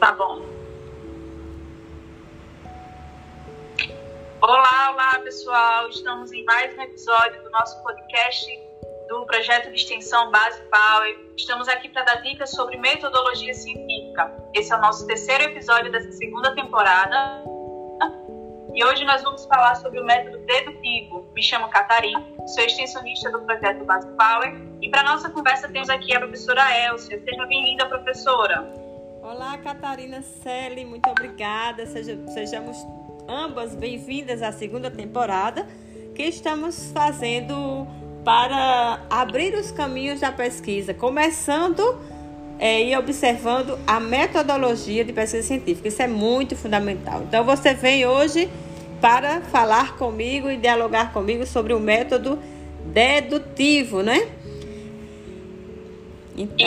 Tá bom. Olá, olá pessoal. Estamos em mais um episódio do nosso podcast do projeto de extensão Base Power. Estamos aqui para dar dicas sobre metodologia científica. Esse é o nosso terceiro episódio dessa segunda temporada. E hoje nós vamos falar sobre o método dedutivo. Me chamo Catarina, sou extensionista do projeto Base Power. E para nossa conversa temos aqui a professora Elcia. Seja bem-vinda, professora. Olá, Catarina Selle, muito obrigada. Seja, sejamos ambas bem-vindas à segunda temporada que estamos fazendo para abrir os caminhos da pesquisa, começando é, e observando a metodologia de pesquisa científica. Isso é muito fundamental. Então, você vem hoje para falar comigo e dialogar comigo sobre o método dedutivo, né? Então.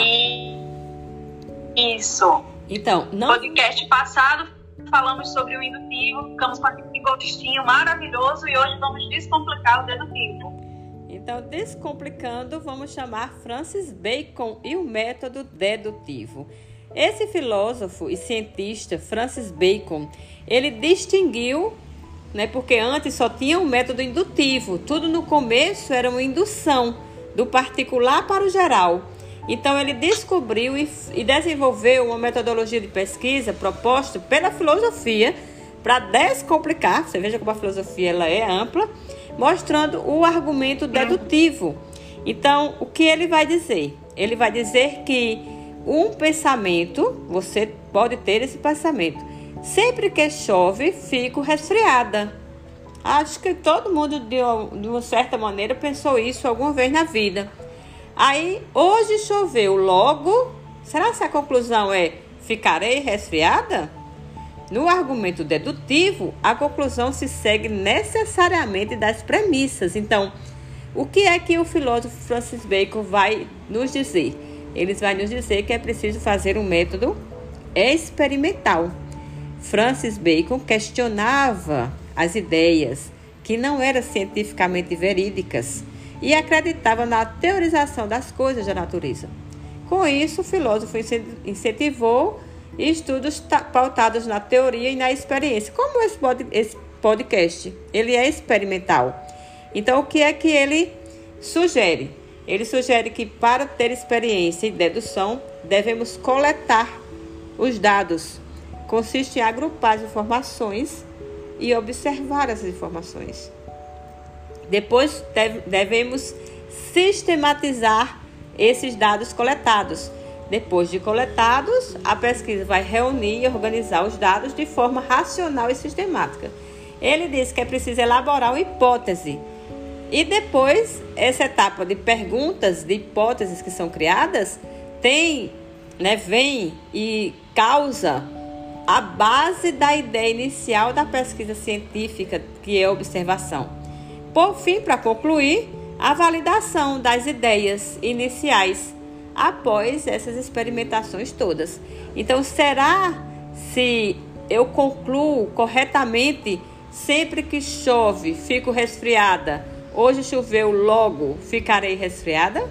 Isso. Então, não... podcast passado falamos sobre o indutivo, ficamos com aquele gostinho maravilhoso e hoje vamos descomplicar o dedutivo. Então, descomplicando, vamos chamar Francis Bacon e o método dedutivo. Esse filósofo e cientista, Francis Bacon, ele distinguiu, né, porque antes só tinha o um método indutivo, tudo no começo era uma indução do particular para o geral. Então ele descobriu e, e desenvolveu uma metodologia de pesquisa proposta pela filosofia para descomplicar. Você veja como a filosofia ela é ampla, mostrando o argumento dedutivo. Então, o que ele vai dizer? Ele vai dizer que um pensamento, você pode ter esse pensamento. Sempre que chove, fico resfriada. Acho que todo mundo, de uma certa maneira, pensou isso alguma vez na vida. Aí, hoje choveu logo. Será que a conclusão é ficarei resfriada? No argumento dedutivo, a conclusão se segue necessariamente das premissas. Então, o que é que o filósofo Francis Bacon vai nos dizer? Ele vai nos dizer que é preciso fazer um método experimental. Francis Bacon questionava as ideias que não eram cientificamente verídicas e acreditava na teorização das coisas da natureza. Com isso, o filósofo incentivou estudos pautados na teoria e na experiência. Como esse podcast, ele é experimental. Então, o que é que ele sugere? Ele sugere que para ter experiência e dedução, devemos coletar os dados. Consiste em agrupar as informações e observar essas informações. Depois devemos sistematizar esses dados coletados. Depois de coletados, a pesquisa vai reunir e organizar os dados de forma racional e sistemática. Ele diz que é preciso elaborar uma hipótese. E depois, essa etapa de perguntas, de hipóteses que são criadas, tem, né, vem e causa a base da ideia inicial da pesquisa científica, que é a observação. Por fim, para concluir, a validação das ideias iniciais após essas experimentações todas. Então, será se eu concluo corretamente sempre que chove, fico resfriada? Hoje choveu, logo ficarei resfriada?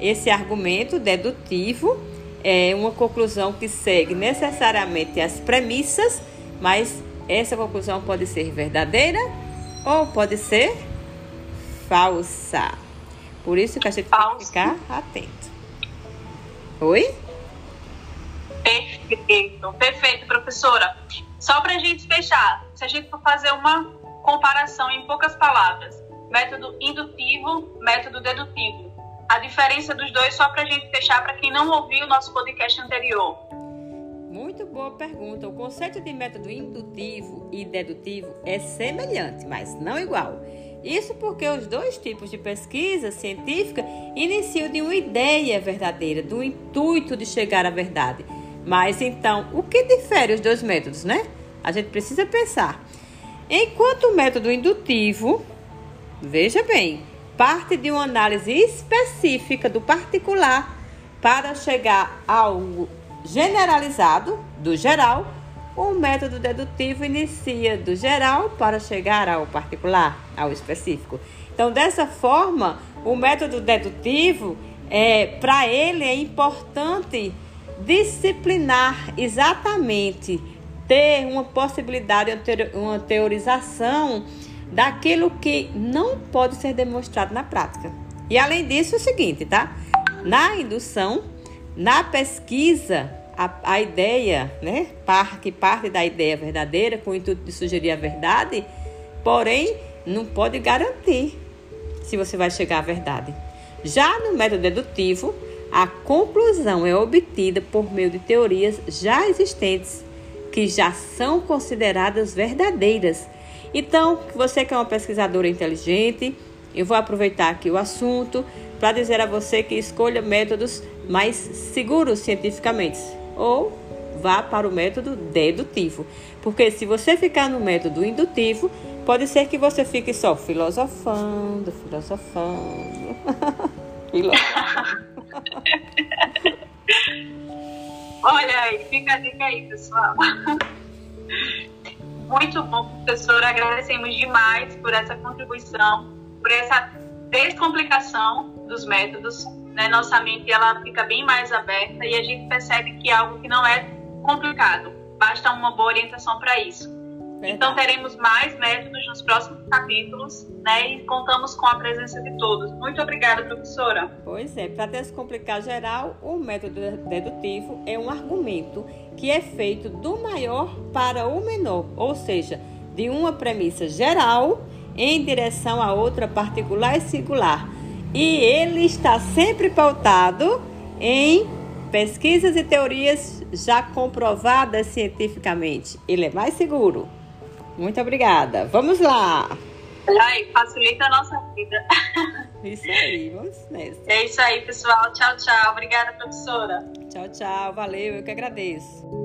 Esse argumento dedutivo é uma conclusão que segue necessariamente as premissas, mas essa conclusão pode ser verdadeira ou pode ser falsa. Por isso que a gente tem que ficar atento. Oi? Perfeito, perfeito, professora. Só para a gente fechar, se a gente for fazer uma comparação em poucas palavras, método indutivo, método dedutivo. A diferença dos dois, só para a gente fechar, para quem não ouviu o nosso podcast anterior. Muito boa pergunta. O conceito de método indutivo e dedutivo é semelhante, mas não igual. Isso porque os dois tipos de pesquisa científica iniciam de uma ideia verdadeira, do intuito de chegar à verdade. Mas então, o que difere os dois métodos, né? A gente precisa pensar. Enquanto o método indutivo, veja bem, parte de uma análise específica do particular para chegar ao generalizado, do geral, o método dedutivo inicia do geral para chegar ao particular, ao específico. Então, dessa forma, o método dedutivo, é, para ele, é importante disciplinar exatamente, ter uma possibilidade, uma teorização daquilo que não pode ser demonstrado na prática. E além disso, é o seguinte, tá? Na indução, na pesquisa, a, a ideia, né, parte, parte da ideia verdadeira, com o intuito de sugerir a verdade, porém, não pode garantir se você vai chegar à verdade. Já no método dedutivo, a conclusão é obtida por meio de teorias já existentes, que já são consideradas verdadeiras. Então, você que é uma pesquisadora inteligente, eu vou aproveitar aqui o assunto para dizer a você que escolha métodos mais seguros cientificamente ou vá para o método dedutivo. Porque se você ficar no método indutivo, pode ser que você fique só filosofando, filosofando. filosofando. Olha aí, fica a dica aí, pessoal. Muito bom, professora. Agradecemos demais por essa contribuição, por essa descomplicação dos métodos né, nossa mente ela fica bem mais aberta e a gente percebe que é algo que não é complicado, basta uma boa orientação para isso. Verdade. Então teremos mais métodos nos próximos capítulos, né? E contamos com a presença de todos. Muito obrigada, professora. Pois é, para descomplicar geral, o método dedutivo é um argumento que é feito do maior para o menor, ou seja, de uma premissa geral em direção a outra particular e singular e ele está sempre pautado em pesquisas e teorias já comprovadas cientificamente. Ele é mais seguro. Muito obrigada. Vamos lá. Ai, facilita a nossa vida. Isso aí, vamos nessa. É isso aí, pessoal. Tchau, tchau. Obrigada, professora. Tchau, tchau. Valeu, eu que agradeço.